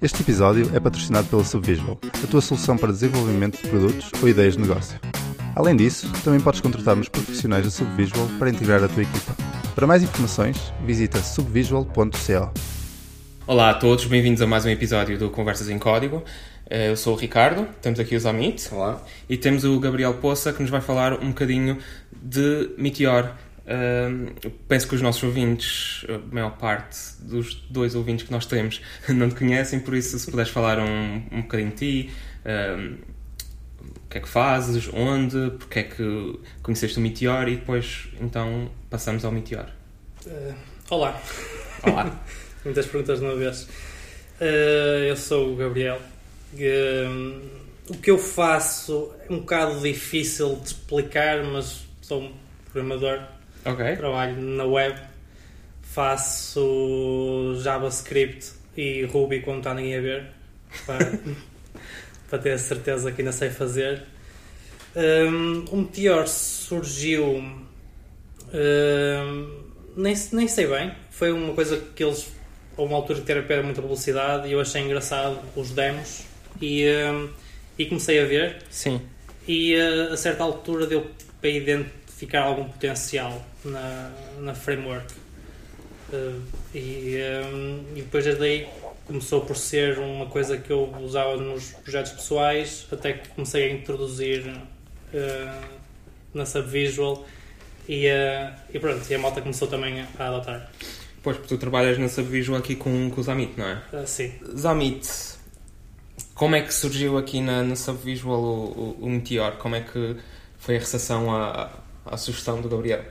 Este episódio é patrocinado pela Subvisual, a tua solução para desenvolvimento de produtos ou ideias de negócio. Além disso, também podes contratar nos profissionais da Subvisual para integrar a tua equipa. Para mais informações, visita subvisual.co. Olá a todos, bem-vindos a mais um episódio do Conversas em Código. Eh, Eu sou o Ricardo, temos aqui o Zamit Olá. e temos o Gabriel Poça que nos vai falar um bocadinho de Meteor. Penso que os nossos ouvintes, a maior parte dos dois ouvintes que nós temos, não te conhecem, por isso, se puderes falar um, um bocadinho de ti, ahm, o que é que fazes, onde, porque é que conheceste o Meteor e depois, então, passamos ao Meteor. Eh, olá, Olá. muitas perguntas de uma vez. Eh, eu sou o Gabriel. O que eu faço é um bocado difícil de explicar, mas sou um programador, ok. trabalho na web, faço JavaScript e Ruby quando está ninguém a ver, para, para ter a certeza que ainda sei fazer. Um, o Meteor surgiu. um, nem, nem sei bem. Foi uma coisa que eles. Houve uma altura que era muita publicidade e eu achei engraçado os demos e, um, e comecei a ver. Sim. E uh, a certa altura deu para identificar algum potencial na, na framework. Uh, e, um, e depois desde aí começou por ser uma coisa que eu usava nos projetos pessoais, até que comecei a introduzir uh, na Subvisual e, uh, e pronto, e a malta começou também a adotar. Pois, porque tu trabalhas na Subvisual aqui com, com o Zamit, não é? Uh, sim. Zamit, como é que surgiu aqui na, na Subvisual o, o, o Meteor? Como é que foi a recepção à, à sugestão do Gabriel?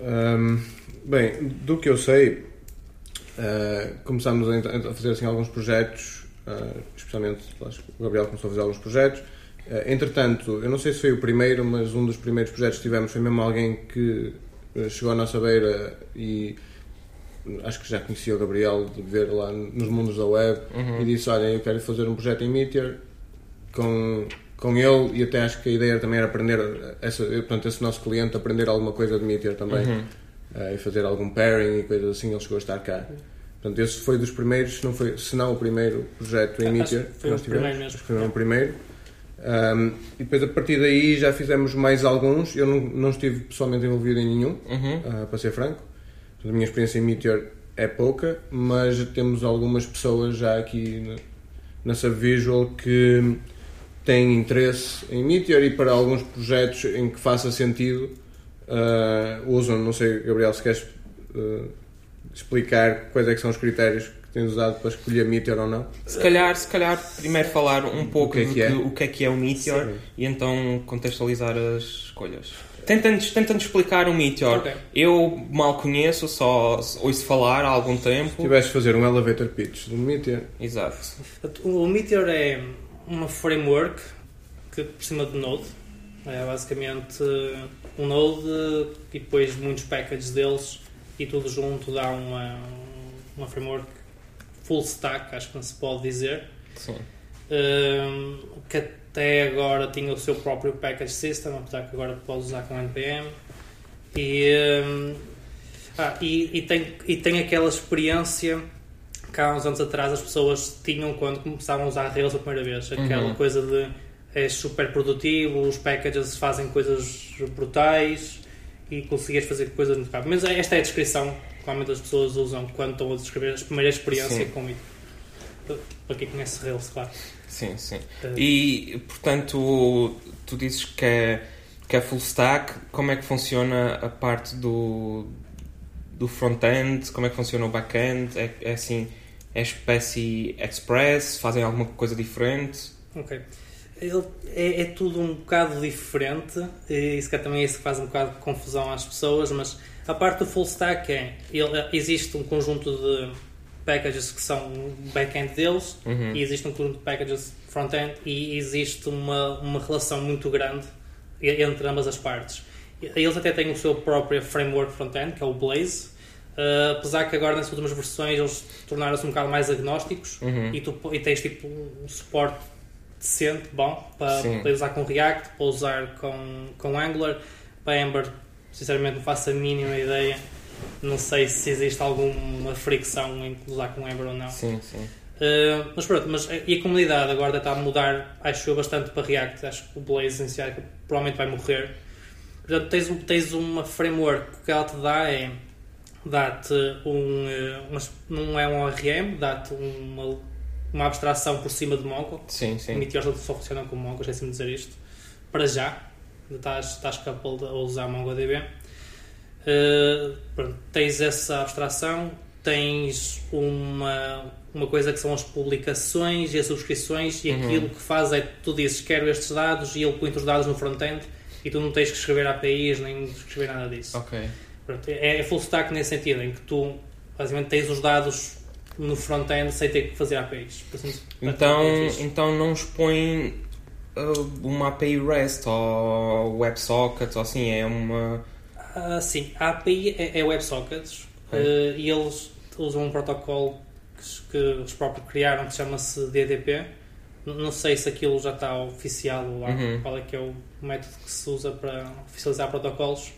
Ahm, bem, do que eu sei, ah, começámos a, a fazer assim, alguns projetos, ah, especialmente acho que o Gabriel começou a fazer alguns projetos. Ah, entretanto, eu não sei se foi o primeiro, mas um dos primeiros projetos que tivemos foi mesmo alguém que chegou à nossa beira e acho que já conhecia o Gabriel de ver lá nos mundos da web e disse: Olha, eu quero fazer um projeto em Meteor com, com ele e até acho que a ideia também era aprender, essa, portanto, esse nosso cliente aprender alguma coisa de Meteor também eh, e fazer algum pairing e coisas assim. Ele chegou a estar cá. Portanto, esse foi dos primeiros, se não, foi, se não o primeiro projeto em Acho Meteor que nós o primeiro tivemos. mesmo. Foi o primeiro. Um, e depois a partir daí já fizemos mais alguns. Eu não, não estive pessoalmente envolvido em nenhum, Uhum. ah, para ser franco. Portanto, a minha experiência em Meteor é pouca, mas temos algumas pessoas já aqui na, na Subvisual que têm interesse em Meteor e para alguns projetos em que faça sentido ah, usam. Não sei, Gabriel, se queres ah, explicar quais é que são os critérios que tens usado para escolher Meteor ou não. Se calhar, se calhar primeiro falar um pouco que é do que é? que- o que é que é o Meteor e então contextualizar as escolhas. Tentando, tentando explicar o Meteor. Ok. Eu mal conheço, só ouço falar há algum tempo. Tiveste de fazer um elevator pitch do Meteor. Exato. O Meteor é uma framework que por cima de Node. É basicamente um Node e depois muitos packages deles e tudo junto dá uma, uma framework full stack, acho que não se pode dizer. Sim. Um, que até agora tinha o seu próprio package system, apesar que agora pode usar com NPM. E, um, ah, e, e tem, e tem aquela experiência que há uns anos atrás as pessoas tinham quando começavam a usar Rails a primeira vez. Aquela Uhum. coisa de é super produtivo, os packages fazem coisas brutais e conseguias fazer coisas muito rápido. Mas esta é a descrição que normalmente as pessoas usam quando estão a descrever a primeira experiência Sim. com isso. Para quem conhece Rails, claro. Sim, sim. Eh, E, portanto, tu dizes que é, que é full stack. Como é que funciona a parte do, do front-end? Como é que funciona o back-end? É, é assim, é espécie express? Fazem alguma coisa diferente? Ok. Ele é, é tudo um bocado diferente e isso que também é isso que faz um bocado de confusão às pessoas, mas a parte do full stack é ele, existe um conjunto de packages que são back-end deles Uhum. e existe um conjunto de packages front-end e existe uma, uma relação muito grande entre ambas as partes. Eles até têm o seu próprio framework front-end, que é o Blaze, Uh, apesar que agora nas últimas versões eles tornaram-se um bocado mais agnósticos Uhum. e, tu, e tens tipo um suporte decente, bom, para, para usar com React, para usar com, com Angular, para Ember, sinceramente não faço a mínima ideia. Não sei se existe alguma fricção em usar com Ember ou não. Sim, sim. Uh, mas pronto, mas, e a comunidade agora está a mudar, acho eu, bastante para React. Acho que o Blaze em si provavelmente vai morrer. Portanto, tens, tens uma framework que ela te dá é dá-te um, eh, não é um ORM, dá-te uma, uma abstração por cima de Mongo. Sim, sim. Meteors só funcionam com Mongo, esqueci-me de dizer isto. Para já, estás, estás coupled a usar MongoDB. Uh, pronto, tens essa abstração, tens uma, uma coisa que são as publicações e as subscrições e uhum. aquilo que faz é tu dizes quero estes dados e ele põe os dados no front-end e tu não tens que escrever APIs nem escrever nada disso. Ok. É, é full stack nesse sentido, em que tu basicamente tens os dados no front-end sem ter que fazer APIs. Então, então não expõe uh, uma API REST ou WebSockets ou assim, é uma... Uh, sim, a API é, é WebSockets okay. uh, e eles usam um protocolo que, que eles próprios criaram que chama-se DDP. Não sei se aquilo já está oficial ou lá, uhum. qual é que é o método que se usa para oficializar protocolos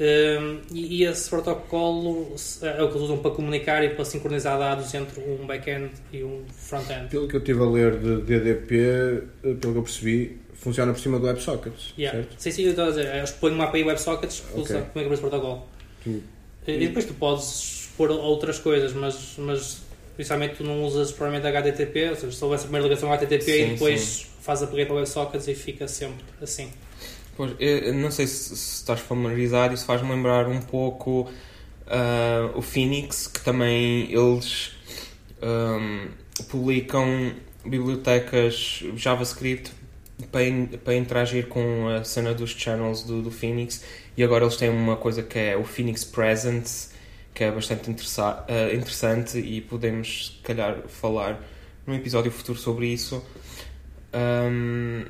um, e, e, esse protocolo é o que eles usam para comunicar e para sincronizar dados entre um back-end e um front-end. Pelo que eu estive a ler de DDP, eh, pelo que eu percebi, funciona por cima do WebSockets, yeah. certo? Sim, sim, eu estou a dizer. Eles põem uma API WebSockets, okay. como é que é esse protocolo. Sim. E depois tu podes pôr outras coisas, mas, mas principalmente tu não usas provavelmente HTTP, ou seja, se houvesse a primeira ligação HTTP sim, e depois sim. faz a upgrade para WebSockets e fica sempre assim. Pois, não sei se, se estás familiarizado, isso faz-me lembrar um pouco uh, o Phoenix, que também eles um, publicam bibliotecas JavaScript para, para interagir com a cena dos channels do, do Phoenix. E agora eles têm uma coisa que é o Phoenix Presence que é bastante uh, interessante e podemos se calhar falar num episódio futuro sobre isso. Um,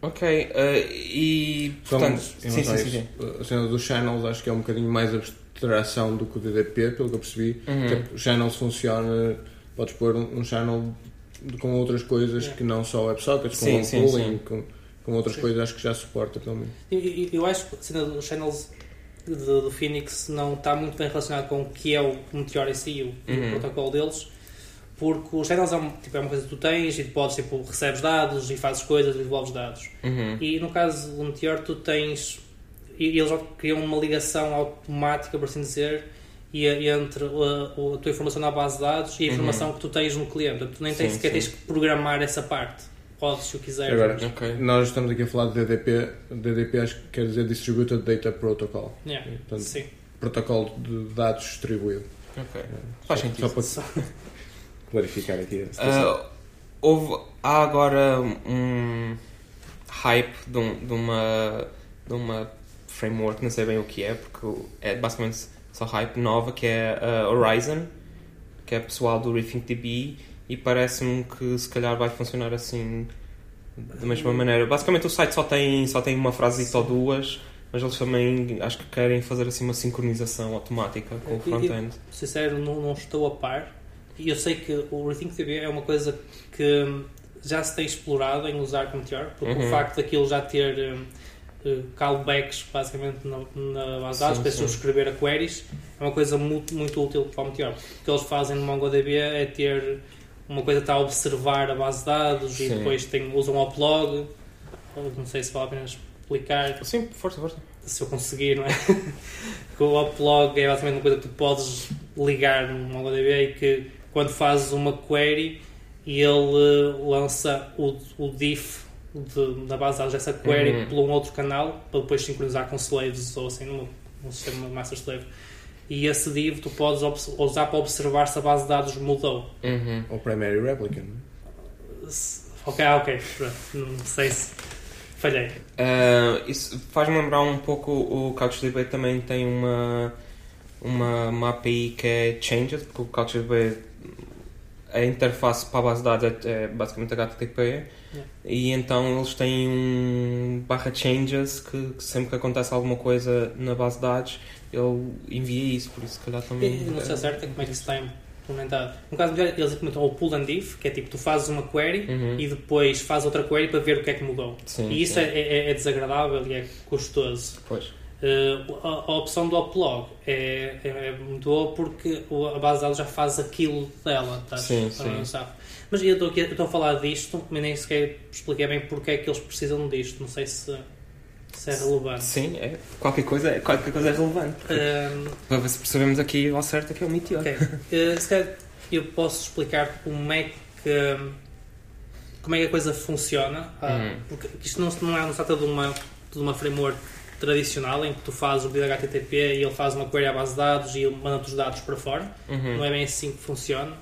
Ok, uh, e portanto, sim, sim, sim, sim, A cena dos channels acho que é um bocadinho mais abstração do que o DDP, pelo que eu percebi. Uhum. o channels funciona, podes pôr um, channel com outras coisas yeah. que não só WebSockets, com sim, sim, pooling. Com, com outras sim. coisas, acho que já suporta pelo menos. Eu, eu, eu acho que a cena dos channels do, do Phoenix não está muito bem relacionado com o que é o Meteor em si, o, uhum. o protocolo deles porque os channels é, tipo, é uma coisa que tu tens e tu podes, tipo, recebes dados e fazes coisas e devolves dados. Uhum. E no caso do Meteor, tu tens. E eles criam uma ligação automática, por assim dizer, e, entre a, a, tua informação na base de dados e a uhum. informação uhum. que tu tens no cliente. Tu nem tens, sim, sequer sim. tens que programar essa parte. Podes, se o quiseres. Agora, okay. nós estamos aqui a falar de DDP. DDP acho que quer dizer Distributed Data Protocol. Yeah. Portanto, sim. Protocolo de dados distribuído. Ok. Faz sentido. Só para... clarificar aqui a situação. Uh, houve, há agora um hype de, um, de, uma, de uma framework, não sei bem o que é, porque é basicamente só hype nova, que é a Horizon, que é pessoal do RethinkDB, e parece-me que se calhar vai funcionar assim da mesma maneira. Basicamente o site só tem, só tem uma frase ou duas, mas eles também acho que querem fazer assim uma sincronização automática com o front-end. Sincero, não, não estou a par e eu sei que o RethinkDB é uma coisa que já se tem explorado em usar como Meteor, porque uhum. o facto daquilo já ter uh, callbacks basicamente na, na base de dados para subscrever a queries é uma coisa muito, muito útil para o Meteor. O que eles fazem no MongoDB é ter uma coisa que está a observar a base de dados sim. e depois tem, usam o uplog. Não sei se vale a pena explicar. Sim, força, força. Se eu conseguir, não é? que o uplog é basicamente uma coisa que tu podes ligar no MongoDB e que quando fazes uma query e ele lança o, o diff de, da base de dados dessa query uhum. por um outro canal para depois sincronizar com slaves ou assim num, num sistema master slave e esse div tu podes usar para observar se a base de dados mudou uhum. ou primary replicant ok, ok não sei se falhei uh, isso faz-me lembrar um pouco o CouchDB também tem uma uma, uma API que é Changes porque o CouchDB a interface para a base de dados é, é basicamente HTTP yeah. e então eles têm um barra changes que, que, sempre que acontece alguma coisa na base de dados ele envia isso, por isso se calhar também. Eu não sei certo como é que isso está implementado. No caso melhor, eles implementam o pull and diff, que é tipo tu fazes uma query uhum. e depois fazes outra query para ver o que é que mudou. Sim, e isso é, é, é, desagradável e é custoso. Pois. Uh, a, a, opção do upload é, é, é, muito boa porque a base de dados já faz aquilo dela, tá? sim, sim. Mas eu estou, aqui, eu estou a falar disto, mas nem sequer expliquei bem porque é que eles precisam disto. Não sei se, se é relevante. Sim, é, qualquer, coisa, qualquer coisa é relevante. Um, para ver se percebemos aqui ao certo que é o Meteor. Okay. Uh, se calhar eu posso explicar como é que como é que a coisa funciona, uhum. porque isto não, não, é, não se trata de uma, de uma framework tradicional em que tu fazes o pedido HTTP e ele faz uma query à base de dados e manda-te os dados para fora. Uhum. Não é bem assim que funciona.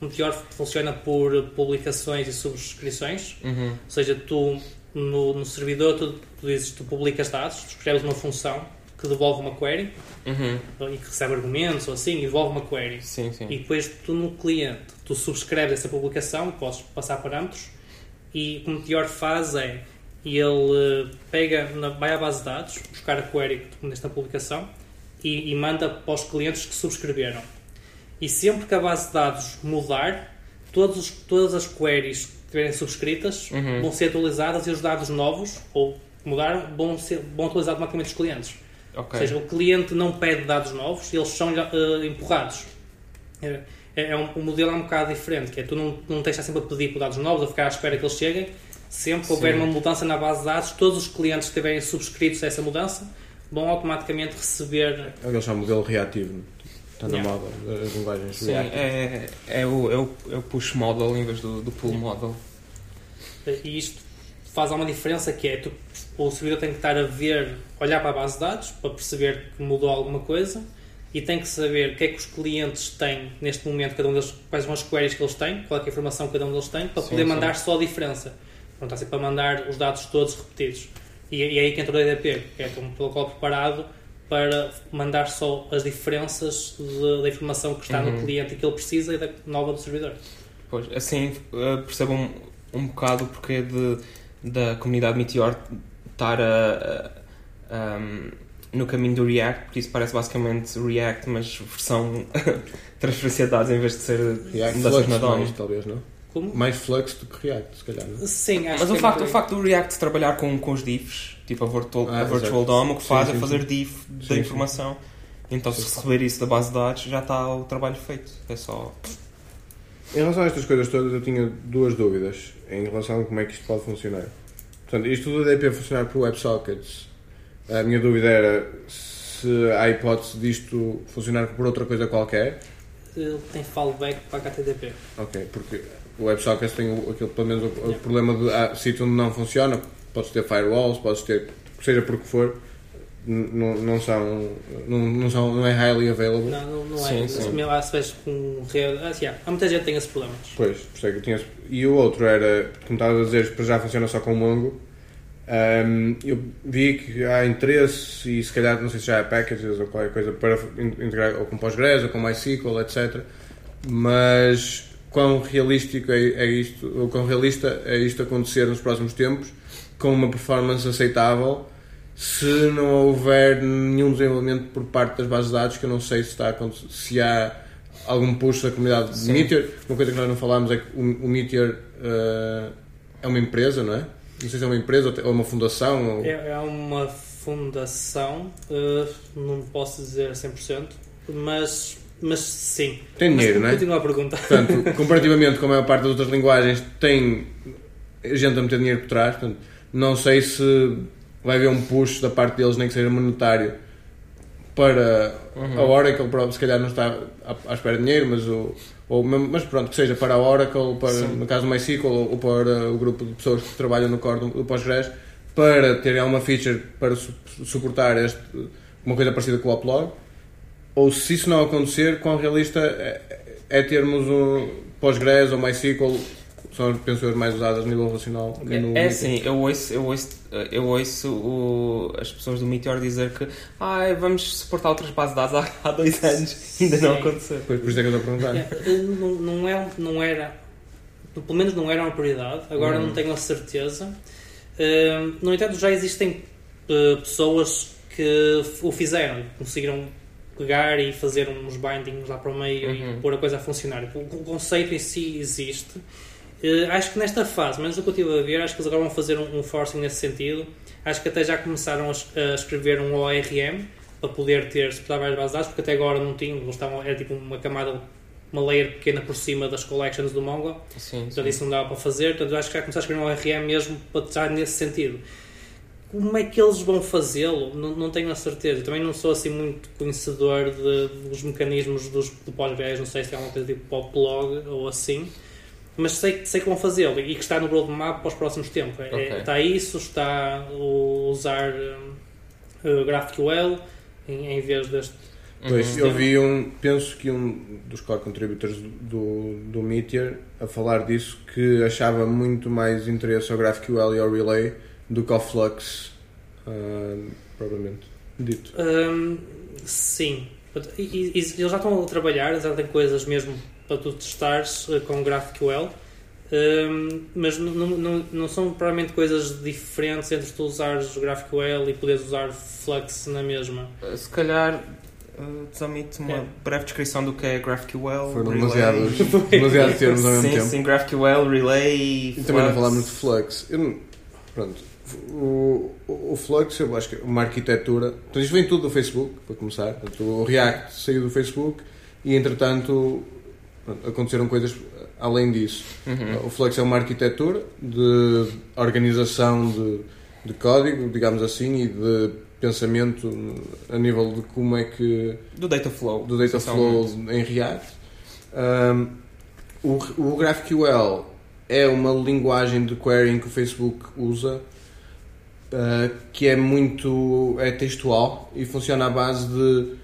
O Meteor funciona por publicações e subscrições, uhum. ou seja, tu no, no servidor tu, tu, dizes, tu publicas dados, tu escreves uma função que devolve uma query uhum. e que recebe argumentos ou assim e devolve uma query. Sim, sim. E depois tu no cliente tu subscreves essa publicação, podes passar parâmetros e o que o Meteor faz é ele eh, pega, vai à base de dados, buscar a query que tu na publicação e, e, manda para os clientes que subscreveram. E sempre que a base de dados mudar, todos, todas as queries que estiverem subscritas uhum. vão ser atualizadas e os dados novos, ou mudaram, vão, ser, vão atualizar automaticamente os clientes. Okay. Ou seja, o cliente não pede dados novos, eles são uh, empurrados. É, é um, o modelo é um bocado diferente, que é tu não, não tens sempre a pedir por dados novos, a ficar à espera que eles cheguem, Sempre que houver uma mudança na base de dados, todos os clientes que estiverem subscritos a essa mudança vão automaticamente receber. É o que eles chamam de modelo reativo. Está na yeah. moda, as linguagens Sim, é, é, o, é, o, é o push model em vez do, do pull model. E isto faz uma diferença que é tu, o servidor tem que estar a ver, olhar para a base de dados para perceber que mudou alguma coisa e tem que saber o que é que os clientes têm neste momento, cada um deles, quais são as queries que eles têm, qual é a informação que cada um deles tem, para sim, poder sim. mandar só a diferença. Não está sempre a mandar os dados todos repetidos. E, e é aí que entra o DDP, que é um protocolo preparado para mandar só as diferenças de, da informação que está uhum. no cliente e que ele precisa e da nova do servidor. Pois, assim uh, percebo um, um bocado porque de, da comunidade Meteor estar a, a, um, no caminho do React, porque isso parece basicamente React, mas versão transferência de dados em vez de ser React mudanças na DOM. talvez, não? Como? Mais Flux do que React, se calhar. Não? Sim, acho Mas o, é facto, o facto do React trabalhar com, com os diffs, tipo a Virtual, ah, a virtual DOM, o que faz sim, sim, é fazer diff da informação. Então, se receber isso da base de dados, já está o trabalho feito. É só. Em relação a estas coisas todas, eu tinha duas dúvidas em relação a como é que isto pode funcionar. Portanto, isto do DP funcionar por WebSockets, a minha dúvida era se há hipótese disto funcionar por outra coisa qualquer. Ele tem fallback para HTTP. Ok, porque o WebSockets tem aquele, pelo menos o, o problema de ah, sítio onde não funciona, podes ter firewalls, podes ter, seja por que for, não, não são não, não são não é highly available. Não, não, não é. Sim, sim. lá se vês com rede ah, yeah, há muita gente que tem esses problemas. Pois por é que tinha e o outro era como estava a dizer para já funciona só com o Mongo. Um, eu vi que há interesse e se calhar não sei se já há packages ou qualquer coisa para integrar ou com Postgres ou com MySQL etc mas quão realístico é, é isto, ou quão realista é isto acontecer nos próximos tempos, com uma performance aceitável, se não houver nenhum desenvolvimento por parte das bases de dados, que eu não sei se, está se há algum push da comunidade Sim. de Meteor. Uma coisa que nós não falámos é que o, o Meteor uh, é uma empresa, não é? Não sei se é uma empresa ou uma fundação. Ou... É, é uma fundação, uh, não posso dizer 100%, mas mas sim. Tem dinheiro, não é? Continua a perguntar. Portanto, comparativamente com a maior parte das outras linguagens, tem gente a meter dinheiro por trás. Portanto, não sei se vai haver um push da parte deles, nem que seja monetário, para uhum. a Oracle. Se calhar não está à, espera de dinheiro, mas, o, ou, mas pronto, que seja para a Oracle, para, no caso do MySQL, ou, para o grupo de pessoas que trabalham no core do, Postgres, para terem alguma feature para su suportar este, uma coisa parecida com o upload ou se isso não acontecer, quão realista é, é termos um Postgres ou MySQL são, penso eu, mais usadas a nível relacional. É, é assim, eu ouço, eu ouço, eu ouço o, as pessoas do Meteor dizer que ah, vamos suportar outras bases de dados há, há dois anos ainda não aconteceu. Pois, por isso é que eu estou a perguntar. É, não, não, é, não era, pelo menos não era uma prioridade, agora uhum. não tenho a certeza. Uh, no entanto, já existem uh, pessoas que o fizeram, conseguiram pegar e fazer uns bindings lá para o meio uhum. e pôr a coisa a funcionar. O, o, conceito em si existe Uh, acho que nesta fase, menos do que eu estive a ver, acho que eles agora vão fazer um, um forcing nesse sentido. Acho que até já começaram a, a escrever um ORM para poder ter várias bases de dados, porque até agora não tinham, eles estavam, era tipo uma camada, uma layer pequena por cima das collections do Mongo, Sim, então sim. isso não dava para fazer, portanto acho que já começar a escrever um ORM mesmo para estar nesse sentido. Como é que eles vão fazê-lo? Não, não tenho a certeza. Eu também não sou assim muito conhecedor de, dos mecanismos dos do pós não sei se é alguma coisa tipo poplog ou assim, mas sei, sei que vão fazê-lo e que está no roadmap para os próximos tempos. É- Ok. está isso, está o usar um, uh, GraphQL em, em vez deste. Pois, Uhum. eu vi um, penso que um dos core contributors do, do Meteor a falar disso que achava muito mais interesse ao GraphQL e ao Relay do que ao Flux, propriamente dito. Hum, sim. E, e- eles já estão a trabalhar, já têm coisas mesmo para tu testares eh, com GraphQL, hum, mas não, não, não- são provavelmente coisas diferentes entre tu usares o GraphQL e poderes usar Flux na mesma. Uh, Se calhar, uh, desomite uma É. breve descrição do que é GraphQL, Foram demasiados, demasiados termos ao mesmo sim, tempo. sim, GraphQL, Relay, E também não Flux. falámos de Flux. Eu não- pronto. O, o, o Flux, eu acho que é uma arquitetura. Então, isto vem tudo do Facebook, para começar. Portanto, o React saiu do Facebook e, entretanto, pronto, aconteceram coisas além disso. Uhum. O Flux é uma arquitetura de organização de, de código, digamos assim, e de pensamento a nível de como é que Do Data Flow. do data flow em React. Um, o, o GraphQL é uma linguagem de querying que o Facebook usa uh, que é muito é textual e funciona à base de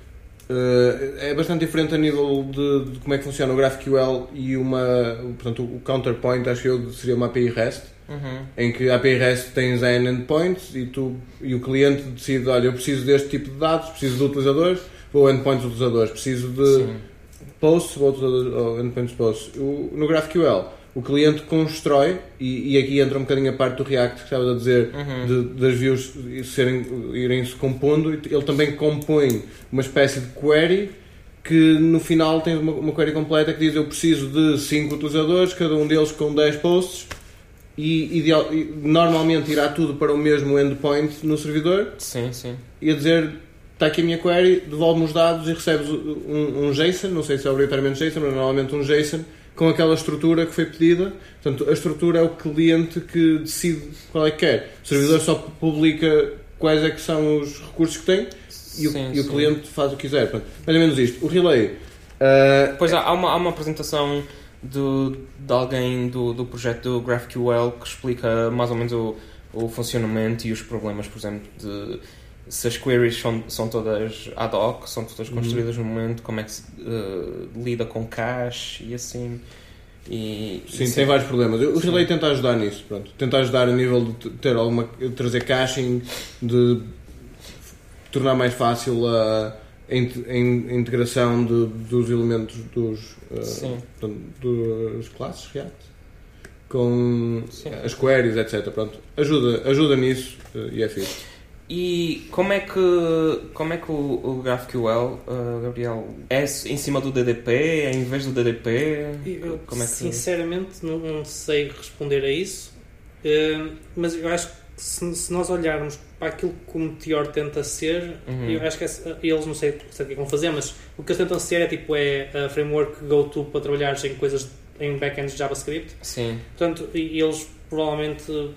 uh, é bastante diferente a nível de, de como é que funciona o GraphQL e uma portanto o counterpoint acho que eu seria uma API REST Uhum. em que a API REST tens N endpoints e, tu, e o cliente decide, olha, eu preciso deste tipo de dados, preciso de utilizadores, vou endpoints de utilizadores, preciso de Sim. posts, vou endpoints posts. O- no GraphQL, o cliente constrói, e, e aqui entra um bocadinho a parte do React que estava a dizer, Uhum. de- das views serem, irem se compondo, ele também compõe uma espécie de query que no final tem uma, uma query completa que diz eu preciso de 5 utilizadores, cada um deles com 10 posts, e, ideal- e normalmente irá tudo para o mesmo endpoint no servidor, Sim, sim. e a dizer está aqui a minha query, devolve-me os dados e recebes um, um JSON, não sei se é obrigatoriamente JSON, mas normalmente um JSON com aquela estrutura que foi pedida. Portanto, a estrutura é o cliente que decide qual é que quer. O servidor só publica quais é que são os recursos que tem e o, Sim, e o cliente faz o que quiser. Portanto, mais ou menos isto. O relay. ah, Pois há, há uma, há uma apresentação do, de alguém do, do projeto do GraphQL que explica mais ou menos o, o funcionamento e os problemas, por exemplo, de se as queries são, são todas ad hoc, são todas Uhum. construídas no momento, como é que se eh, lida com cache e assim. E, Sim, e tem vários problemas. O Sim. Relay tenta ajudar nisso, pronto. Tenta ajudar a nível de ter alguma de trazer caching, de tornar mais fácil a, a int- a in- a integração de- dos elementos dos portanto, dos classes React com Sim. as queries, etc. Pronto. Ajuda, ajuda nisso eh, e é fixe. E como é que, como é que o, o GraphQL, eh, Gabriel, é em cima do DDP, é em vez do DDP? Eu, Como é que... Sinceramente, não, não sei responder a isso, eh, mas eu acho que se, se nós olharmos para aquilo que o Meteor tenta ser, Uhum. eu acho que essa- eles não sei, sei o que vão fazer, mas o que eles tentam ser é tipo é a framework go-to para trabalhar em coisas em backends de JavaScript. Sim, Portanto, eles provavelmente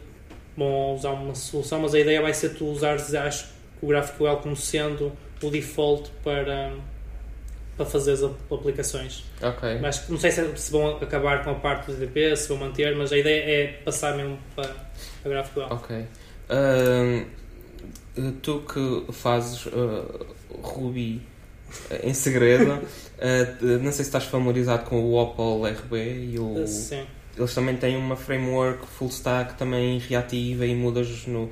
vão usar uma solução, mas a ideia vai ser tu usares acho, o GraphQL como sendo o default para, para fazer as ap- aplicações. ok. Mas não sei se, se vão acabar com a parte do DDP, se vão manter, mas a ideia é passar mesmo para a GraphQL. Ok. Tu que fazes ah, Ruby ah, em segredo, ah, não sei se estás familiarizado com o Opal RB e o, Sim. Eles também têm uma framework full stack também reativa e mudas no,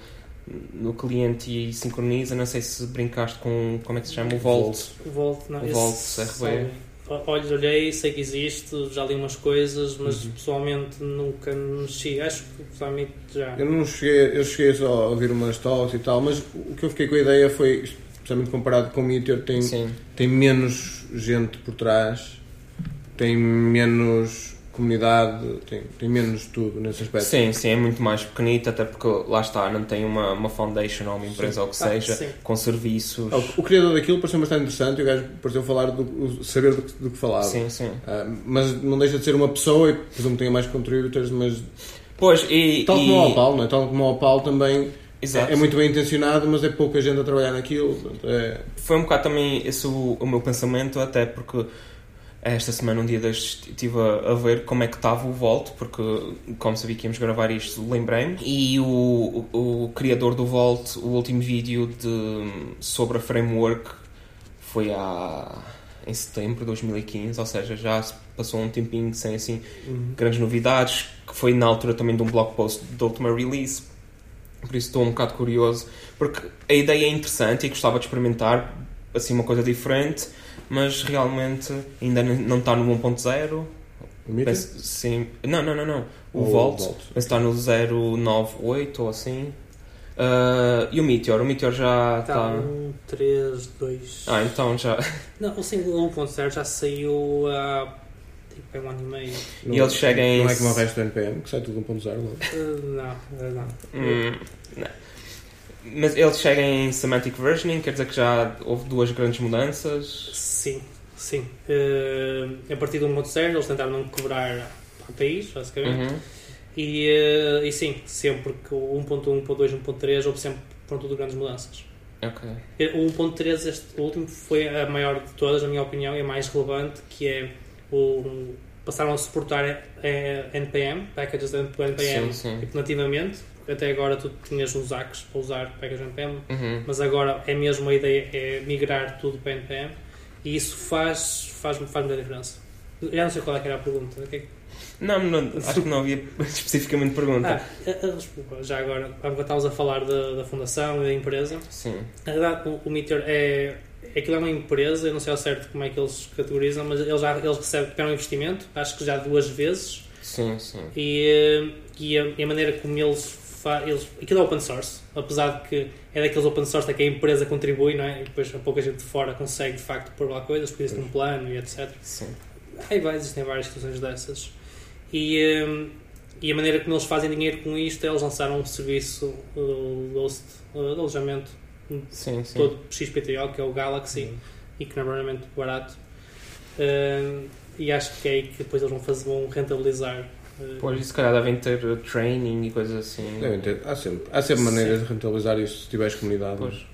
no cliente e sincroniza. Não sei se brincaste com como é que se chama o Volt. O Volt, não, O Volt RB. Olha, olhei, sei que existe, já li umas coisas, mas Uhum. pessoalmente nunca mexi. Acho que pessoalmente já. Eu não cheguei, eu cheguei só a ouvir umas talks e tal, mas o que eu fiquei com a ideia foi, especialmente comparado com o Meteor, tem, Sim. tem menos gente por trás, tem menos comunidade, tem, tem menos tudo nesse aspecto. Sim, sim, é muito mais pequenito, até porque lá está, não tem uma, uma foundation ou uma empresa ou o que Ah, seja, sim. com serviços. Ah, o, o criador daquilo pareceu bastante interessante e o gajo pareceu falar do, saber do, que- do que falava. Sim, sim. Ah, mas não deixa de ser uma pessoa e presumo que tenha mais contributors, mas Pois, e. tal e... como o Opal, não é? Tal como o Opal também Exato. é muito bem intencionado, mas é pouca gente a trabalhar naquilo. É, Foi um bocado também esse o, o meu pensamento, até porque esta semana, um dia destes, estive a, a ver como é que estava o Volt, porque como sabia que íamos gravar isto, lembrei-me. E o, o, o criador do Volt, o último vídeo de, sobre a framework foi há, em setembro de 2015, ou seja, já passou um tempinho sem assim grandes novidades, que foi na altura também de um blog post da última release. Por isso estou um bocado curioso, porque a ideia é interessante e gostava de experimentar assim uma coisa diferente, mas realmente ainda não está no 1.0. o Meteor? Penso- Sim. Não, não, não, não. O o Volt, Volt. está no 098 ou assim. Ah, e o Meteor? O Meteor já Está está. um 3, 2. Ah, então já. Não, o 1.0 já saiu há tipo é um ano e meio. Não- E eles chegam em- Não é como o resto do NPM, que sai tudo 1.0. não é? Uh, não, uh, não. Hum, não. Mas ele chega em Semantic Versioning, quer dizer que já houve duas grandes mudanças. Sim, sim. Uh, a partir do 1.0 eles tentaram não quebrar APIs, basicamente. Uhum. E, uh, e sim, sempre que o 1.1, 1.2, 1.3 houve sempre pronto tudo grandes mudanças. Ok. O 1.3, este último, foi a maior de todas, na minha opinião, e a mais relevante, que é o, passaram a suportar eh, NPM, packages NPM, Sim, sim. nativamente. Até agora tu tinhas os ACs para usar packages NPM, Uhum. mas agora é mesmo a ideia é migrar tudo para NPM e isso faz, faz, faz muita diferença. Já não sei qual é que era a pergunta. É Não, não, acho que não havia especificamente pergunta. Ah, a- desculpa, já agora, agora estávamos a falar da, da fundação e da empresa. Sim. Na verdade, o, o Meteor é. Aquilo é uma empresa, eu não sei ao certo como é que eles categorizam, mas eles, já, eles recebem um investimento, acho que já duas vezes, Sim, sim. e, eh, e, a, e a maneira como eles. Eles, aquilo é open source, apesar de que é daqueles open source que a empresa contribui, não é? E depois a pouca gente de fora consegue de facto pôr lá coisas, porque existe um plano e etc. Sim. Aí vai, existem várias situações dessas. E, eh, e a maneira como eles fazem dinheiro com isto é eles lançaram um serviço uh, host, uh, de alojamento Sim, sim. todo XPTO, que é o Galaxy, e que não é realmente barato. Uh, e acho que é aí que depois eles vão, fazer, vão rentabilizar. Pois, e se calhar devem ter uh, training e coisas assim. Devem ter. Há sempre, há sempre maneiras de rentabilizar isso se tiveres comunidade. Pois.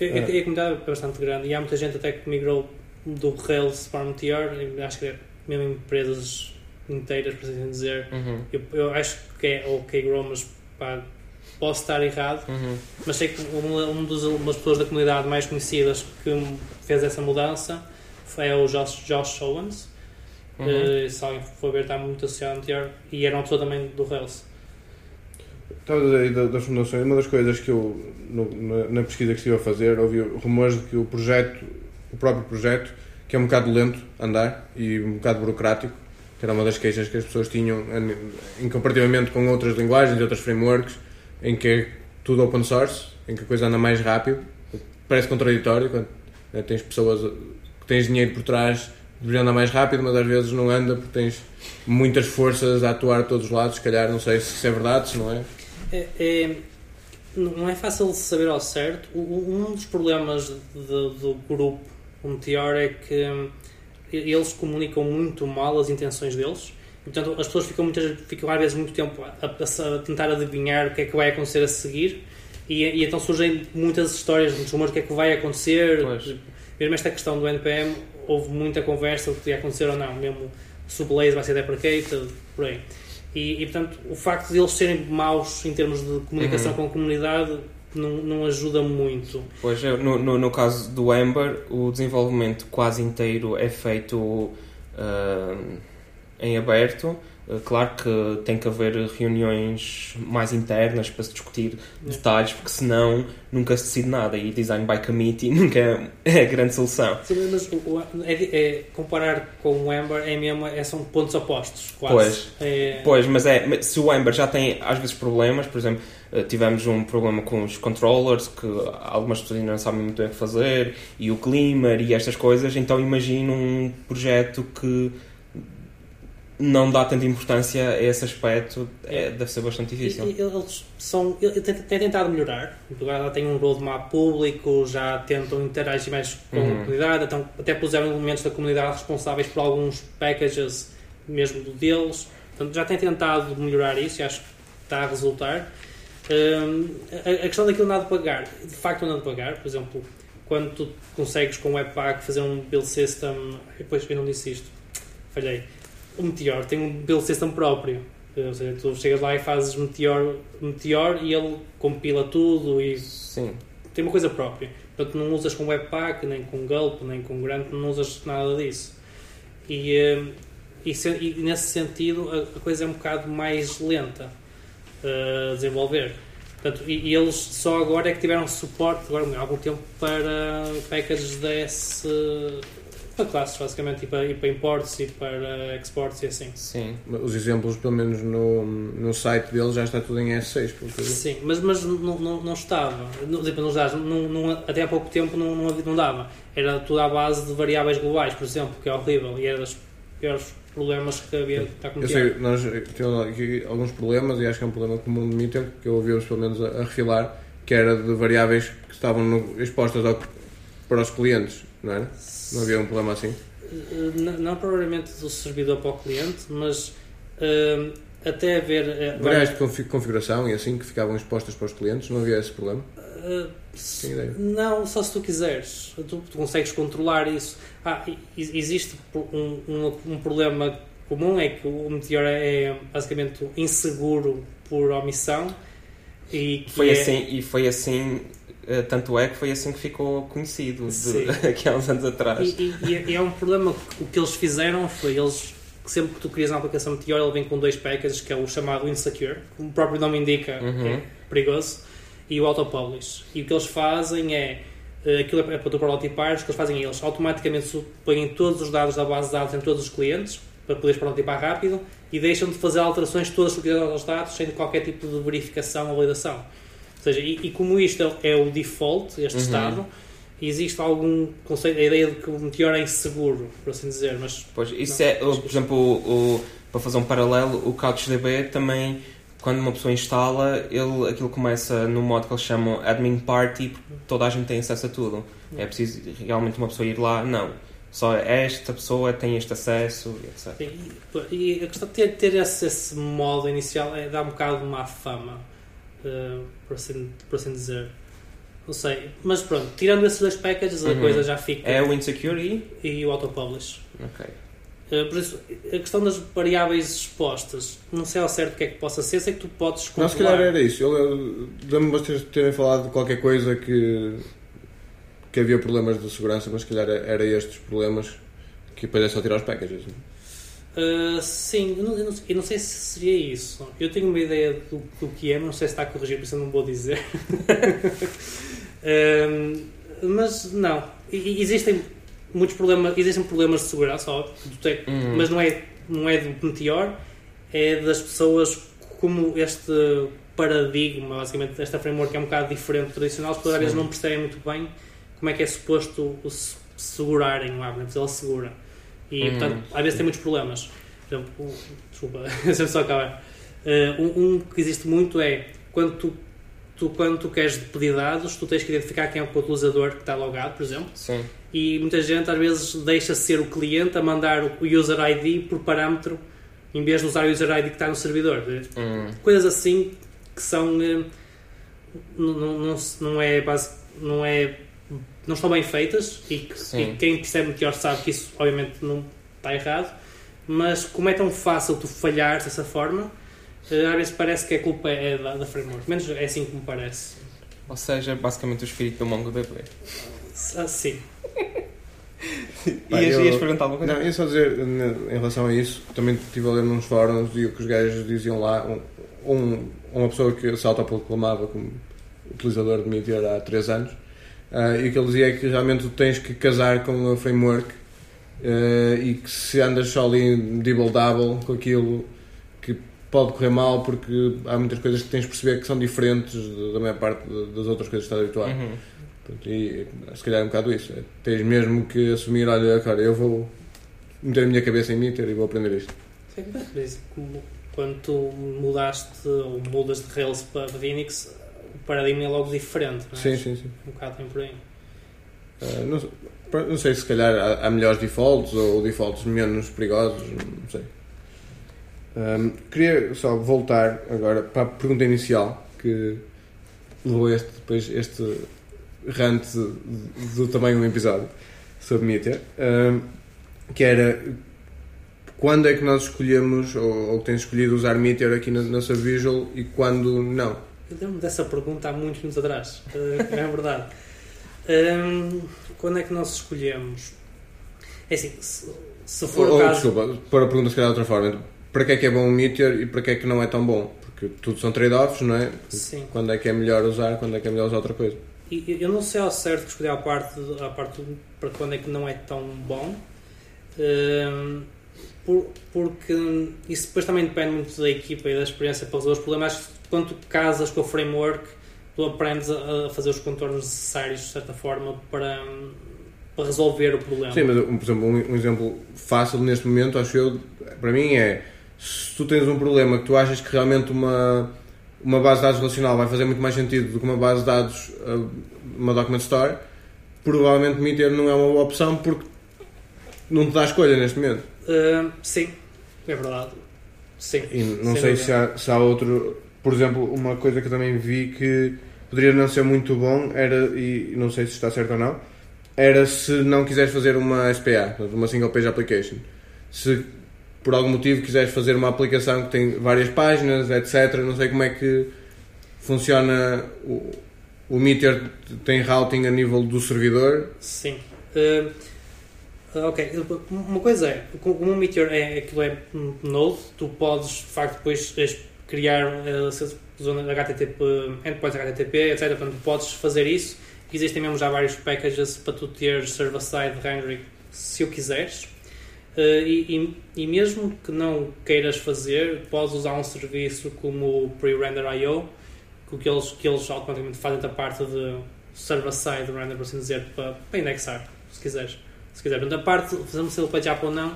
E a, a comunidade é bastante grande e há muita gente até que migrou do Rails para o Meteor, acho que é mesmo empresas inteiras, por assim dizer. Uhum. Eu, eu acho que é ok grow, mas pá, posso estar errado. Uhum. Mas sei que uma, um dos, uma das pessoas da comunidade mais conhecidas que fez essa mudança foi o Josh, Josh Owens. Uhum. Eh, se alguém for ver, está muito associado ao e era uma pessoa também do Rails. Estava a dizer aí da- das fundações, uma das coisas que eu, no- na, na pesquisa que estive a fazer, ouvi rumores de que o projeto, o próprio projeto, que é um bocado lento andar e um bocado burocrático, que era uma das queixas que as pessoas tinham em, em comparativamente com outras linguagens e outras frameworks, em que é tudo open source, em que a coisa anda mais rápido, parece contraditório, quando né, tens pessoas que tens dinheiro por trás, deveria andar mais rápido, mas às vezes não anda porque tens muitas forças a atuar de todos os lados, se calhar, não sei se isso é verdade, se não é. É, é- não é fácil de saber ao certo. O- o- Um dos problemas de- do grupo, o Meteor, é que hum, eles comunicam muito mal as intenções deles. E, portanto, as pessoas ficam, muitas, ficam às vezes muito tempo a, a- a tentar adivinhar o que é que vai acontecer a seguir. E, e então surgem muitas histórias, muitos rumores do que é que vai acontecer. Pois. Mesmo esta questão do NPM, houve muita conversa do que ia acontecer ou não. Mesmo se o Blaze vai ser deprecated, por aí. E, e, portanto, o facto de eles serem maus em termos de comunicação Uhum. com a comunidade não, não ajuda muito. Pois, no, no, no caso do Ember, o desenvolvimento quase inteiro é feito ah, em aberto. Ah, claro que tem que haver reuniões mais internas para se discutir detalhes, porque senão nunca se decide nada e design by committee nunca é, é a grande solução. Sim, Mas o- é, é- comparar com o Ember é mesmo, é, são pontos opostos, quase. Pois. É, Pois, mas é, se o Ember já tem às vezes problemas, por exemplo, eh, tivemos um problema com os controllers que algumas pessoas ainda não sabem muito bem o que fazer, e o Glimmer e estas coisas, então imagino um projeto que não dá tanta importância a esse aspecto, é, deve ser bastante difícil. Eles são. Eles têm tentado melhorar. Agora já têm um roadmap público, já tentam interagir mais com Uhum. a comunidade, então, até puseram elementos da comunidade responsáveis por alguns packages mesmo deles. Portanto, já têm tentado melhorar isso e acho que está a resultar. Hum, a, a questão daquilo não há de pagar, de facto não há de pagar, por exemplo, quando tu consegues com o Webpack fazer um build system, depois eu não disse isto, falhei. O Meteor tem um build system próprio. Ou seja, tu chegas lá e fazes Meteor, Meteor e ele compila tudo e Sim. tem uma coisa própria. Portanto, não usas com Webpack, nem com Gulp, nem com Grant, não usas nada disso. E, eh, e, e nesse sentido, a, a coisa é um bocado mais lenta eh, a desenvolver. Portanto, e, e eles só agora é que tiveram suporte, agora há algum tempo, para packages DS para classes, basicamente, e para, e para imports e para exports e assim. Sim. Os exemplos, pelo menos no, no site deles, já está tudo em S6. pelo que eu vi. Sim, mas, mas não, não, não estava. Não, tipo, não, não, até há pouco tempo não, não, não dava. Era tudo à base de variáveis globais, por exemplo, que é horrível e era dos piores problemas que havia está a Eu sei, nós temos aqui alguns problemas e acho que é um problema comum de Meter, que eu ouvi-os pelo menos a, a refilar, que era de variáveis que estavam no- expostas ao- para os clientes, não era? Não havia um problema assim? Eh, Não, não provavelmente do servidor para o cliente, mas eh, até haver. eh, Variáveis de confi- configuração e assim que ficavam expostas para os clientes, não havia esse problema? ideia. Não, só se tu quiseres. Tu, tu consegues controlar isso. Ah, existe um, um, um problema comum, é que o Meteor é basicamente inseguro por omissão. E que Foi é- assim, e foi assim, tanto é que foi assim que ficou conhecido de, há uns anos atrás. E, e- e é- é um problema o que eles fizeram foi eles sempre que tu crias uma aplicação Meteor ele vem com dois packages que é o chamado Insecure, como o próprio nome indica Uhum. é perigoso, e o Autopublish. E o que eles fazem é eh, aquilo é para tu prototipares, o que eles fazem é eles automaticamente põem todos os dados da base de dados em todos os clientes para poderes prototipar rápido e deixam de fazer alterações todas submetidas aos dados sem qualquer tipo de verificação ou validação. Ou seja, e, e como isto é o default, este Uhum. estado, existe algum conceito, a ideia de que o Meteor é inseguro, por assim dizer, mas Pois, isso Não, é, por exemplo, o, o- para fazer um paralelo, o CouchDB também, quando uma pessoa instala, ele, aquilo começa no modo que eles chamam Admin Party, porque toda a gente tem acesso a tudo. É preciso realmente uma pessoa ir lá, não. Só esta pessoa tem este acesso, etc. E, e a questão de ter, ter esse, esse modo inicial é, dá um bocado de má fama, eh, por, assim, por assim dizer. Não sei, mas pronto, tirando esses dois packages, a Uhum. coisa já fica. É o Insecure e... E o autopublish. Ok. Eh, por isso, a questão das variáveis expostas, não sei ao certo o que é que possa ser, sei que tu podes Não, se controlar. calhar era isso. Eu, eu lembro-me vocês terem falado de qualquer coisa que, que havia problemas de segurança, mas se calhar era estes problemas que depois é só tirar os packages. não Uh, sim, eu não, eu, não, eu não sei se seria isso. Eu tenho uma ideia do, do que é, mas não sei se está a corrigir, por isso eu não vou dizer. Um, mas não, E- existem muitos problemas, existem problemas de segurança, tec- Uhum. mas não é, não é do Meteor, é das pessoas como este paradigma, basicamente, esta framework é um bocado diferente do tradicional, as pessoas às vezes não percebem muito bem como é que é suposto segurarem o mas ele segura. E, Uhum. portanto, às vezes tem muitos problemas. Por exemplo, o- desculpa, deixa-me só acabar. Uh, um, um que existe muito é quando tu, tu, quando tu queres pedir dados, tu tens que identificar quem é o utilizador que está logado, por exemplo, Sim. e muita gente às vezes deixa ser o cliente a mandar o user ID por parâmetro em vez de usar o user ID que está no servidor. Hum. Coisas assim que são. eh, não, não, não é base, não é. Não estão bem feitas e, que, e quem percebe melhor sabe que isso obviamente não está errado, mas como é tão fácil tu falhares dessa forma, eh, às vezes parece que a culpa é da, da framework. Menos é assim que me parece. Ou seja, basicamente o espírito do MongoDB. Ah, sim. Pá, Ias, eu- ias perguntar alguma coisa? Não, ia só dizer, em relação a isso, também estive a ler nos fóruns e o que os gajos diziam lá, um, um- uma pessoa que se autoproclamava como utilizador de Meteor há 3 anos, ah, e o que ele dizia é que realmente tu tens que casar com a framework ah, e que se andas só ali double-double com aquilo que pode correr mal porque há muitas coisas que tens de perceber que são diferentes da maior parte das outras coisas que estás habituado. Uhum. Portanto, e se calhar é um bocado isso. É, tens mesmo que assumir, olha, cara, eu vou meter a minha cabeça em Meter e vou aprender isto. Sim, mas como quando tu mudaste ou mudas de Rails para Phoenix, o paradigma é logo diferente, não é? Sim, sim, sim. Um bocado tem por aí. Uh, não, sei- não sei se calhar há, há melhores defaults ou defaults menos perigosos, não sei. Um, queria só voltar agora para a pergunta inicial que levou este, depois este rant do tamanho um episódio sobre Meteor, um, que era quando é que nós escolhemos ou, ou tens escolhido usar Meteor aqui na nossa Visual e quando não? Eu lembro dessa pergunta há muitos anos atrás. Eh, É verdade. Hum, quando é que nós escolhemos? É assim, se, se for Ou, o caso. desculpa, para a pergunta se calhar de outra forma, para que é que é bom o Meteor e para que é que não é tão bom? Porque tudo são trade-offs, não é? Sim. Quando é que é melhor usar, quando é que é melhor usar outra coisa? E- Eu não sei ao certo escolher a parte, a parte para quando é que não é tão bom. Hum, por- porque isso depois também depende muito da equipa e da experiência para resolver os problemas. Quando casas com o framework, tu aprendes a, fazer os contornos necessários, de certa forma, para, para resolver o problema. Sim, mas por exemplo, um, um exemplo fácil neste momento, acho eu, para mim é se tu tens um problema que tu achas que realmente uma, uma base de dados relacional vai fazer muito mais sentido do que uma base de dados, uh, uma document store, provavelmente Meteor não é uma boa opção porque não te dá escolha neste momento. Sim, é verdade. Sim. E não sei se há, se há outro. Por exemplo, uma coisa que eu também vi que poderia não ser muito bom era, e não sei se está certo ou não, era se não quiseres fazer uma SPA, uma Single Page Application. Se por algum motivo quiseres fazer uma aplicação que tem várias páginas, etc., não sei como é que funciona o, o Meteor tem routing a nível do servidor. Sim. Uh, ok, uma coisa é, como o Meteor é, aquilo é Node, tu podes de facto depois criar uh, zona HTTP, endpoints HTTP, etc. Portanto, podes fazer isso. Existem mesmo já vários packages para tu ter server-side rendering se o quiseres. Uh, e, e, e mesmo que não queiras fazer, podes usar um serviço como o Pre-Render IO, que, eles, que eles automaticamente fazem da parte de server-side render, por assim dizer, para, para indexar, se quiseres. Se quiser. Portanto, a parte de fazermos ele para Java ou não,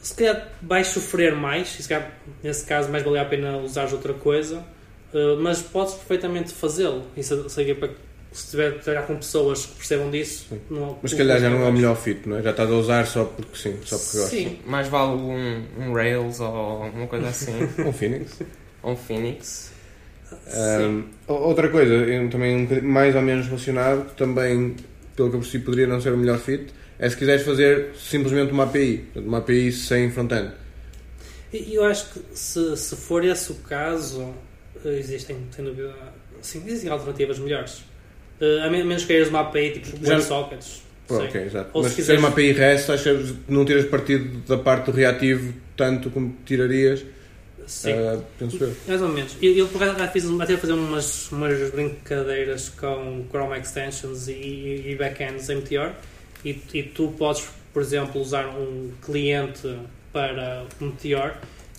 se calhar vais sofrer mais, e se calhar, nesse caso mais valia a pena usares outra coisa, eh, mas podes perfeitamente fazê-lo. E se, se, se tiver de trabalhar com pessoas que percebam disso, Sim. não, Mas se calhar já não é o melhor fit, não é? Já estás a usar só porque sim, só porque gostas. Sim, Mais vale um, um Rails ou uma coisa assim, Um Phoenix. um Phoenix. Um, outra coisa, eu também um bocadinho mais ou menos relacionado, que também, pelo que eu percebi, poderia não ser o melhor fit, é se quiseres fazer simplesmente uma API, uma API sem front-end. E eu acho que se, se for esse o caso, eh, existem, sem dúvida, sim, existem alternativas melhores. Eh, a men- menos que queiras uma API tipo Já-. Pô, ok, exato. Ou Mas se se ser quiseres- uma API REST, achas que não tiras partido da parte do reativo tanto como tirarias, Sim. uh, penso eu. Mais ou menos. Eu, eu por acaso, fiz até fazer umas, umas brincadeiras com Chrome Extensions e, e backends em Meteor e, e tu podes, por exemplo, usar um cliente para o Meteor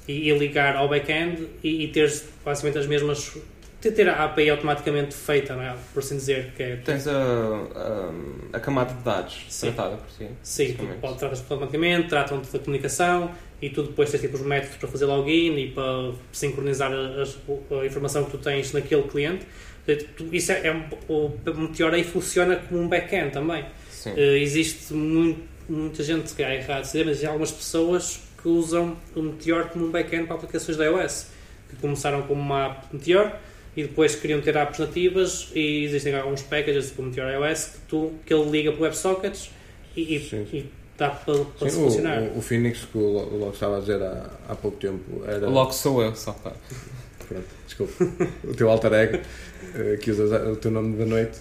e, e ligar ao backend e, e teres basicamente as mesmas. Ter- ter a API automaticamente feita, não é? por assim dizer. Que é, Tens a, a, a camada de dados Sim. tratada por si. Sim, pode, tratas automaticamente, tratam-te da comunicação e tu depois tens tipo os métodos para fazer login e para sincronizar a, a- informação que tu tens naquele cliente. Isso é, é um- o Meteor aí funciona como um back-end também. Eh, existe muito- muita gente, que é errado dizer, mas há algumas pessoas que usam o Meteor como um back-end para aplicações da iOS, que começaram como uma app Meteor e depois queriam ter apps nativas e existem alguns packages como Meteor iOS que, tu, que ele liga para WebSockets e, e, e dá para, para Sim, se o, funcionar. o, o Phoenix, que o Lo- o Logo estava a dizer há, há pouco tempo, era. Logo sou eu, só para. Pronto, desculpa. o teu alter ego, eh, que usas o teu nome da noite.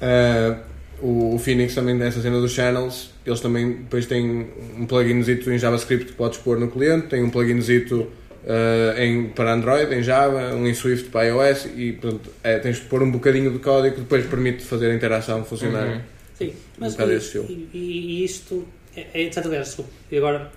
Eh, o, o Phoenix também tem essa cena dos channels. Eles também depois têm um pluginzito em JavaScript que podes pôr no cliente, tem um pluginzito eh, em, para Android, em Java, um em Swift para iOS e portanto, é, tens de pôr um bocadinho de código que depois permite fazer a interação funcionar. Uhum. Sim, mas bocado e, e, e isto é, é etc. Aliás, desculpa, e agora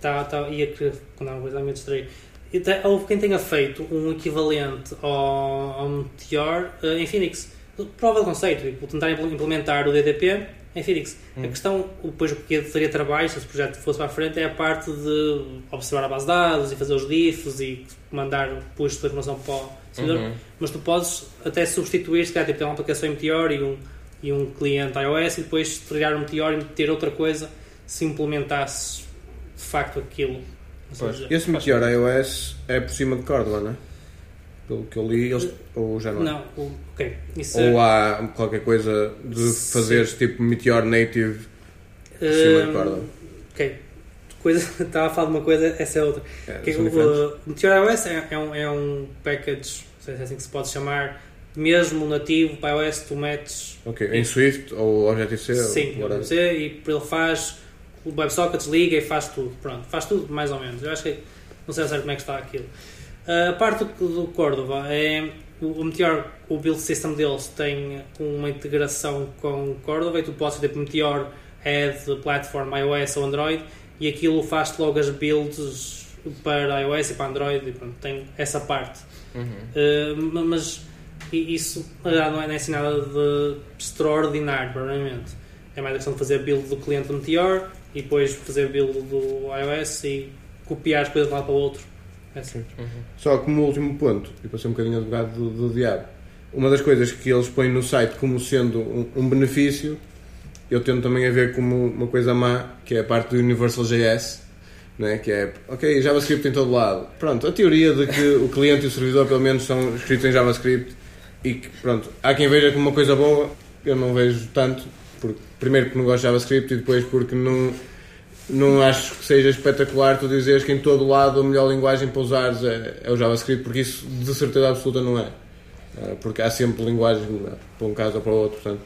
tá, tá, ia querer contar uma coisa, me distraí. E te- Houve quem tenha feito um equivalente ao, ao Meteor eh, em Phoenix. Prova de conceito, tipo, tentar impl- implementar o DDP em Phoenix. A questão, depois o que daria trabalho, se esse projeto fosse para a frente, é a parte de observar a base de dados e fazer os diffs e mandar push de informação para o servidor. Uhum. Mas tu podes até substituir, se calhar, tipo, ter uma aplicação em Meteor e um, e um cliente iOS e depois trilhar o Meteor e meter outra coisa se implementasses de facto aquilo. Ou Pois. seja, Esse Meteor iOS é por cima de Cordova, não é? Pelo que eu li, eles, ou já não é? Não, ok. Isso é- Ou há qualquer coisa de Sim. fazeres tipo Meteor Native por cima de Hum? Ok. Coisa, estava a falar de uma coisa, essa é outra. É, são o, o Meteor iOS é, é um, é um package, não sei se é assim que se pode chamar, mesmo nativo para iOS, tu metes Ok, em Swift ou Objective-C? sim, você, e ele faz o WebSockets, liga e faz tudo. Pronto, faz tudo mais ou menos. Eu acho que não sei certo como é que está aquilo. A parte do, do Cordova é o, o Meteor, o build system deles tem uma integração com o Cordova e tu podes ter Meteor Add Platform iOS ou Android e aquilo faz logo as builds para iOS e para Android e pronto, tem essa parte. Uhum. Uh, ma- mas isso já não é, não é assim nada de extraordinário, provavelmente. É mais a questão de fazer build do cliente do Meteor e depois fazer build do iOS e copiar as coisas de um lado para o outro. É assim. Só como último ponto, e para ser um bocadinho advogado do, do diabo, uma das coisas que eles põem no site como sendo um, um benefício, eu tento também a ver como uma coisa má, que é a parte do Universal.js, né? que é, ok, JavaScript em todo lado. Pronto, a teoria de que o cliente e o servidor pelo menos são escritos em JavaScript e que, pronto, há quem veja como uma coisa boa, eu não vejo tanto, porque, primeiro porque não gosto de JavaScript e depois porque não, não acho que seja espetacular tu dizeres que em todo lado a melhor linguagem para usares é, é o JavaScript, porque isso de certeza absoluta não é. Eh, Porque há sempre linguagens eh, para um caso ou para o outro, portanto.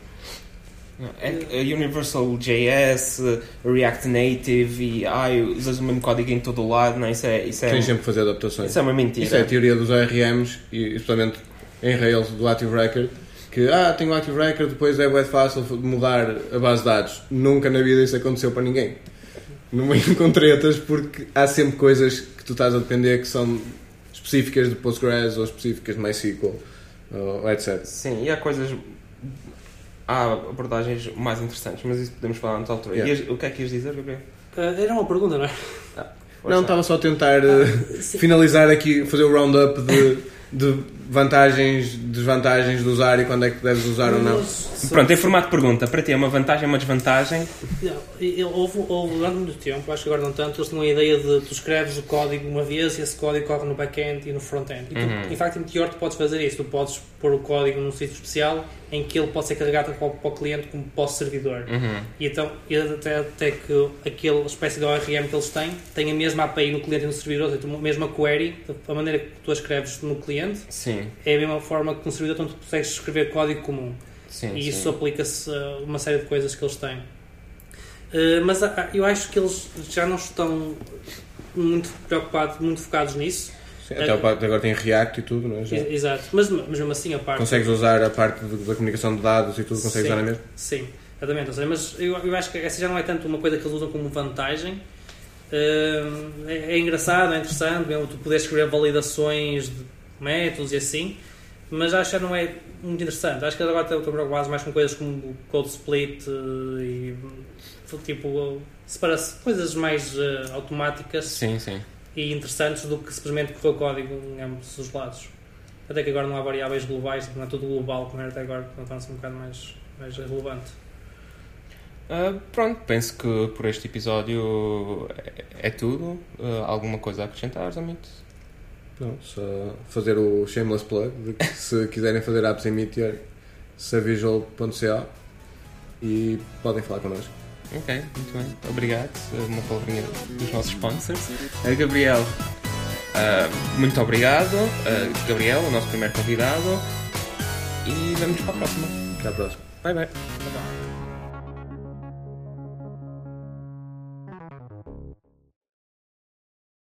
É Universal JS, React Native e ai, usas o mesmo código em todo o lado, não, isso é, isso é, Tens sempre que fazer adaptações. isso é uma mentira. Isso é a teoria dos ARMs, e especialmente em Rails do Active Record, que ah, tenho o Active Record, depois é bem fácil mudar a base de dados. Nunca na vida isso aconteceu para ninguém. No meio com tretas, porque há sempre coisas que tu estás a depender que são específicas de Postgres ou específicas de MySQL, ou etc. Sim, e há coisas. Há abordagens mais interessantes, mas isso podemos falar noutra altura. Yeah. Ias- o que é que ias dizer, Gabriel? Uh, era uma pergunta, não é? Não, estava só a tentar eh, finalizar aqui, fazer o roundup de, de vantagens, desvantagens de usar e quando é que deves usar ou não. Pronto, em formato de pergunta, para ti é uma vantagem, uma desvantagem? Não, houve, houve durante muito tempo, acho que agora não tanto, eles tinham a ideia de tu escreves o código uma vez e esse código corre no back-end e no front-end. E tu, Uhum. Em facto, em Meteor tu podes fazer isso, tu podes pôr o código num sítio especial em que ele pode ser carregado para, o- para o cliente como para o servidor. Uhum. E então, até, até que aquela espécie de ORM que eles têm, tem a mesma API no cliente e no servidor, ou seja, a mesma query, a maneira que tu a escreves no cliente, Sim, é a mesma forma que no servidor, então tu consegues escrever código comum. sim. E sim. isso aplica-se a uma série de coisas que eles têm. Uh, mas ah, eu acho que eles já não estão muito preocupados, muito focados nisso. Sim, até, até agora tem React e tudo, não é? Já. Exato. Mas, mas mesmo assim a parte. Consegues usar a parte de- da comunicação de dados e tudo, consegues Sim. usar a mesma? Sim, exatamente. Ou seja, mas eu, eu acho que essa já não é tanto uma coisa que eles usam como vantagem. Uh, é, é engraçado, é interessante, mesmo tu poderes escrever validações de métodos e assim, mas acho que já não é muito interessante. Acho que agora estão preocupados mais com coisas como o code split uh, e tipo separa coisas mais uh, automáticas Sim, sim. e interessantes do que simplesmente correr o código em ambos os lados. Até que agora não há variáveis globais, não é tudo global, como era até agora, então torna-se um bocado mais, mais relevante. Ah, pronto, penso que por este episódio é, é tudo. Ah, alguma coisa a acrescentar, Zamito? Não, só fazer o shameless plug de que se quiserem fazer apps em Meteor, savisual.ca e podem falar connosco. Ok, muito bem. Obrigado. Uma palavrinha dos nossos sponsors. Uh, Gabriel, ah, muito obrigado. Ah, Gabriel, o nosso primeiro convidado. E vamos para a próxima. Até à próxima. Bye bye.